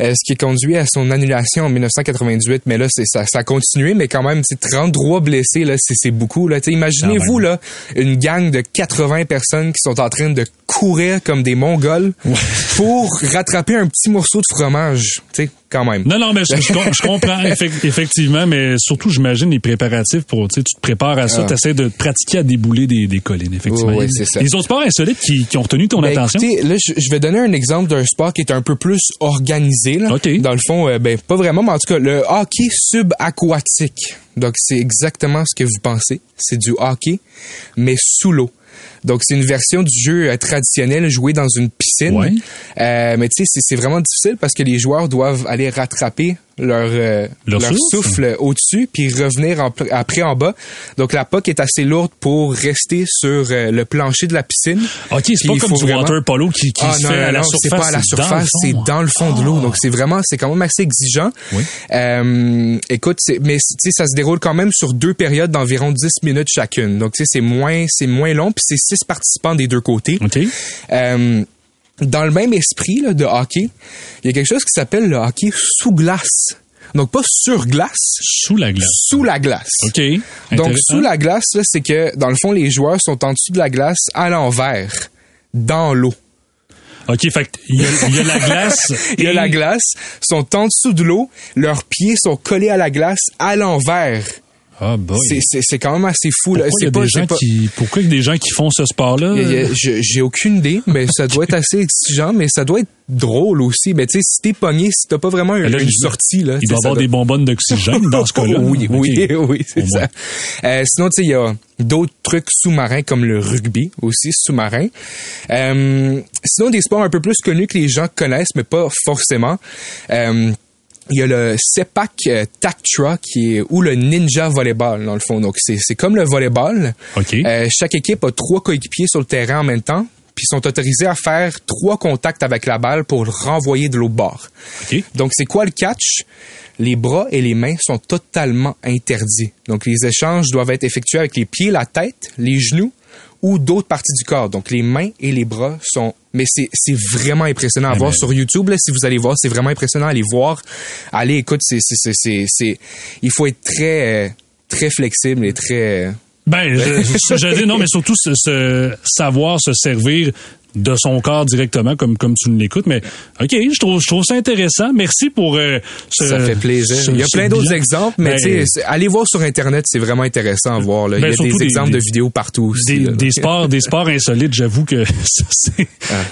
Speaker 10: euh, ce qui a conduit à son annulation en 1998. Mais là, c'est ça, ça a continué, mais quand même, c'est 33 blessés là, c'est beaucoup là. Imaginez-vous là, une gang de 80 personnes qui sont en train de courir comme des Mongols pour rattraper un petit morceau de fromage. Tu sais, quand même.
Speaker 3: Non, non, mais je, je com- je comprends effec- effectivement, mais surtout, j'imagine les préparatifs pour, tu sais, tu te prépares à ça,
Speaker 10: Ah.
Speaker 3: tu essaies de pratiquer à débouler des, des collines, effectivement.
Speaker 10: Oui, oui, c'est ça.
Speaker 3: Les autres sports insolites qui, qui ont retenu ton
Speaker 10: Ben,
Speaker 3: attention?
Speaker 10: écoutez, là, je, je vais donner un exemple d'un sport qui est un peu plus organisé. Là.
Speaker 3: OK.
Speaker 10: Dans le fond, euh, ben pas vraiment, mais en tout cas, le hockey subaquatique. Donc, c'est exactement ce que vous pensez. C'est du hockey, mais sous l'eau. Donc, c'est une version du jeu euh, traditionnel joué dans une piscine.
Speaker 3: Ouais.
Speaker 10: Euh, mais tu sais, c'est- vraiment difficile parce que les joueurs doivent aller rattraper leur, euh,
Speaker 3: Leur
Speaker 10: leur,
Speaker 3: souffle.
Speaker 10: souffle au-dessus puis revenir en après en bas. Donc, la puck est assez lourde pour rester sur euh, le plancher de la piscine.
Speaker 3: OK, c'est pas comme du
Speaker 10: vraiment-
Speaker 3: water polo qui, qui
Speaker 10: ah,
Speaker 3: se
Speaker 10: non,
Speaker 3: fait
Speaker 10: non,
Speaker 3: à la
Speaker 10: non,
Speaker 3: surface.
Speaker 10: c'est pas à la
Speaker 3: c'est dans le
Speaker 10: surface,
Speaker 3: fond.
Speaker 10: c'est dans le fond de l'eau.
Speaker 3: Ah.
Speaker 10: Donc c'est vraiment, c'est quand même assez exigeant.
Speaker 3: Oui.
Speaker 10: Euh, écoute, mais tu sais, ça se déroule quand même sur deux périodes d'environ 10 minutes chacune. Donc tu sais, c'est moins, c'est moins long, puis c'est six participants des deux côtés. Euh, dans le même esprit là, de hockey, il y a quelque chose qui s'appelle le hockey sous glace. Donc pas sur glace,
Speaker 3: Sous la glace.
Speaker 10: sous la glace.
Speaker 3: OK.
Speaker 10: Donc sous la glace, c'est que dans le fond, les joueurs sont en dessous de la glace à l'envers, dans l'eau.
Speaker 3: OK, fait qu'il y, a- il y a la glace.
Speaker 10: Il y a
Speaker 3: et-
Speaker 10: la glace, sont en dessous de l'eau, leurs pieds sont collés à la glace à l'envers.
Speaker 3: Ah, boy.
Speaker 10: C'est- quand même assez fou. Là.
Speaker 3: Pourquoi y a
Speaker 10: pas,
Speaker 3: des gens
Speaker 10: pas-
Speaker 3: qui, pourquoi il y a des gens qui font ce sport-là?
Speaker 10: J'ai aucune idée, mais ça doit être assez exigeant, mais ça doit être drôle aussi. Mais tu sais, si t'es pogné, si t'as pas vraiment une,
Speaker 3: Là,
Speaker 10: une sortie, là,
Speaker 3: Il doit avoir des bonbonnes d'oxygène dans ce cas-là.
Speaker 10: oui, oui, oui, c'est ça. Euh, sinon, tu sais, il y a d'autres trucs sous-marins comme le rugby aussi sous-marin. Euh, sinon, des sports un peu plus connus que les gens connaissent, mais pas forcément. Euh, il y a le Sepak euh, Taktra qui est ou le Ninja Volleyball dans le fond. Donc c'est c'est comme le volleyball.
Speaker 3: OK.
Speaker 10: Euh, chaque équipe a trois coéquipiers sur le terrain en même temps, puis sont autorisés à faire trois contacts avec la balle pour le renvoyer de l'autre bord. Donc, c'est quoi le catch? Les bras et les mains sont totalement interdits. Donc, les échanges doivent être effectués avec les pieds, la tête, les genoux ou d'autres parties du corps. Donc les mains et les bras sont mais c'est c'est vraiment impressionnant à voir
Speaker 3: mais-
Speaker 10: sur YouTube là si vous allez voir, c'est vraiment impressionnant à aller voir. Allez écoute, c'est c'est c'est c'est c'est- il faut être très euh, très flexible et très euh,
Speaker 3: Ben, je, je, je dis non, mais surtout se, se- savoir se servir de son corps directement comme comme tu l'écoutes. Mais ok, je trouve je trouve ça intéressant. Merci pour euh, ce,
Speaker 10: ça fait plaisir.
Speaker 3: ce-
Speaker 10: Il y a plein d'autres exemples, mais
Speaker 3: Ben,
Speaker 10: tu allez voir sur internet, c'est vraiment intéressant à voir. Là.
Speaker 3: Ben,
Speaker 10: Il y a
Speaker 3: surtout
Speaker 10: des
Speaker 3: des-
Speaker 10: exemples
Speaker 3: des-
Speaker 10: de vidéos partout aussi.
Speaker 3: des,
Speaker 10: là.
Speaker 3: des sports des sports insolites, j'avoue que ça, c'est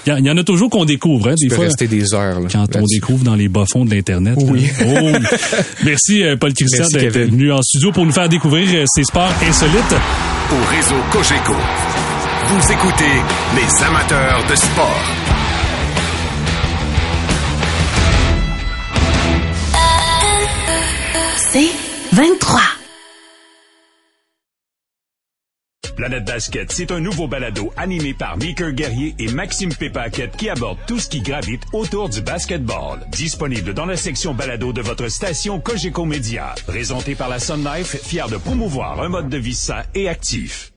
Speaker 3: il y, en- il y en a toujours qu'on découvre hein, des
Speaker 10: peux
Speaker 3: fois
Speaker 10: rester des heures là,
Speaker 3: quand on découvre dans les bas-fonds de l'internet.
Speaker 10: Oui.
Speaker 3: Oh. Merci euh, Paul Christian d'être venu en studio pour nous faire découvrir euh, ces sports insolites.
Speaker 2: Au réseau Cogeco, vous écoutez les amateurs de sport.
Speaker 1: C'est 23.
Speaker 8: Planète Basket, c'est un nouveau balado animé par Mickey Guerrier et Maxime Pépaquette qui aborde tout ce qui gravite autour du basketball. Disponible dans la section balado de votre station Cogeco Média. Présenté par la Sun Life, fier de promouvoir un mode de vie sain et actif.